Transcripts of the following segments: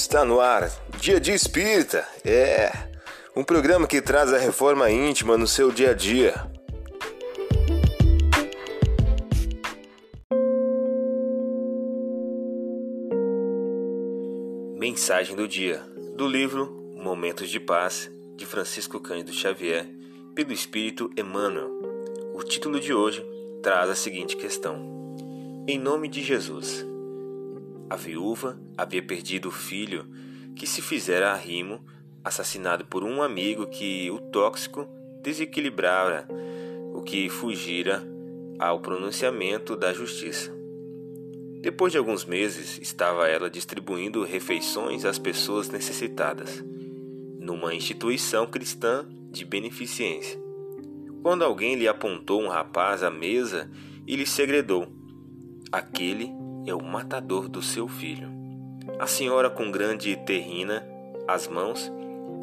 Está no ar, Dia de Espírita. É um programa que traz a reforma íntima no seu dia a dia. Mensagem do dia do livro Momentos de Paz de Francisco Cândido Xavier, pelo Espírito Emmanuel. O título de hoje traz a seguinte questão: Em nome de Jesus. A viúva havia perdido o filho que se fizera arrimo, assassinado por um amigo que o tóxico desequilibrara, o que fugira ao pronunciamento da justiça. Depois de alguns meses, estava ela distribuindo refeições às pessoas necessitadas, numa instituição cristã de beneficência. Quando alguém lhe apontou um rapaz à mesa e lhe segredou: Aquele é o matador do seu filho. A senhora, com grande terrina as mãos,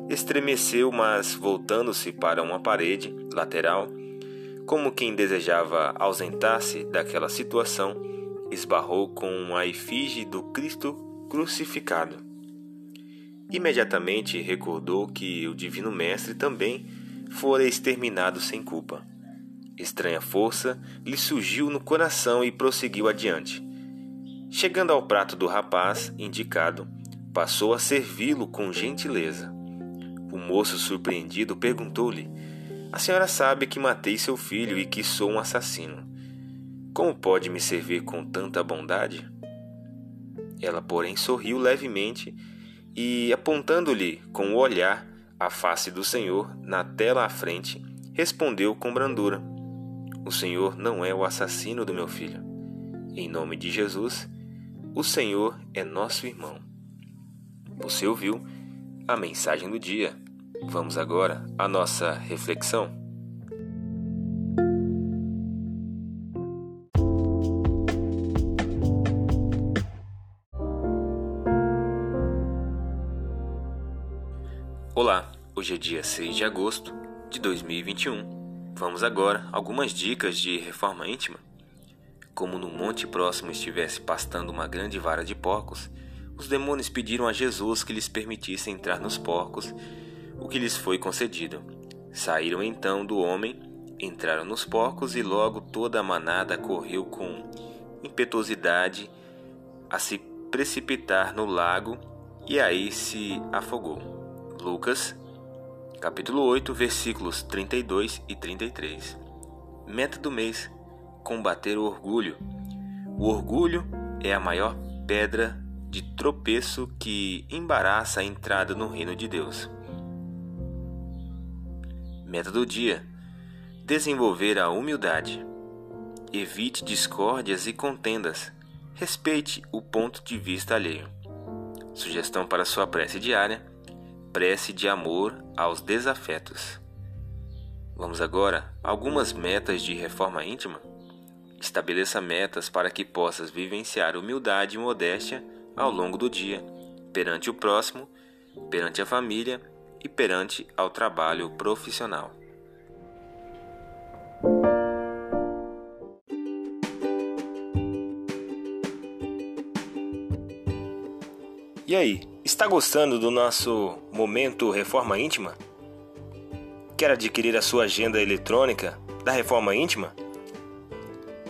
estremeceu, mas voltando-se para uma parede lateral, como quem desejava ausentar-se daquela situação, esbarrou com a efígie do Cristo crucificado. Imediatamente recordou que o Divino Mestre também fora exterminado sem culpa. Estranha força lhe surgiu no coração e prosseguiu adiante. Chegando ao prato do rapaz indicado, passou a servi-lo com gentileza. O moço, surpreendido, perguntou-lhe: A senhora sabe que matei seu filho e que sou um assassino. Como pode me servir com tanta bondade? Ela, porém, sorriu levemente e, apontando-lhe com o olhar a face do Senhor na tela à frente, respondeu com brandura: O Senhor não é o assassino do meu filho. Em nome de Jesus, o Senhor é nosso irmão. Você ouviu a mensagem do dia. Vamos agora à nossa reflexão. Olá, hoje é dia 6 de agosto de 2021. Vamos agora algumas dicas de reforma íntima como no monte próximo estivesse pastando uma grande vara de porcos, os demônios pediram a Jesus que lhes permitisse entrar nos porcos, o que lhes foi concedido. Saíram então do homem, entraram nos porcos e logo toda a manada correu com impetuosidade a se precipitar no lago e aí se afogou. Lucas, capítulo 8, versículos 32 e 33. Meta do mês: combater o orgulho. O orgulho é a maior pedra de tropeço que embaraça a entrada no reino de Deus. Meta do dia: desenvolver a humildade. Evite discórdias e contendas. Respeite o ponto de vista alheio. Sugestão para sua prece diária: prece de amor aos desafetos. Vamos agora a algumas metas de reforma íntima. Estabeleça metas para que possas vivenciar humildade e modéstia ao longo do dia, perante o próximo, perante a família e perante ao trabalho profissional. E aí, está gostando do nosso momento Reforma Íntima? Quer adquirir a sua agenda eletrônica da Reforma Íntima?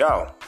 Tchau!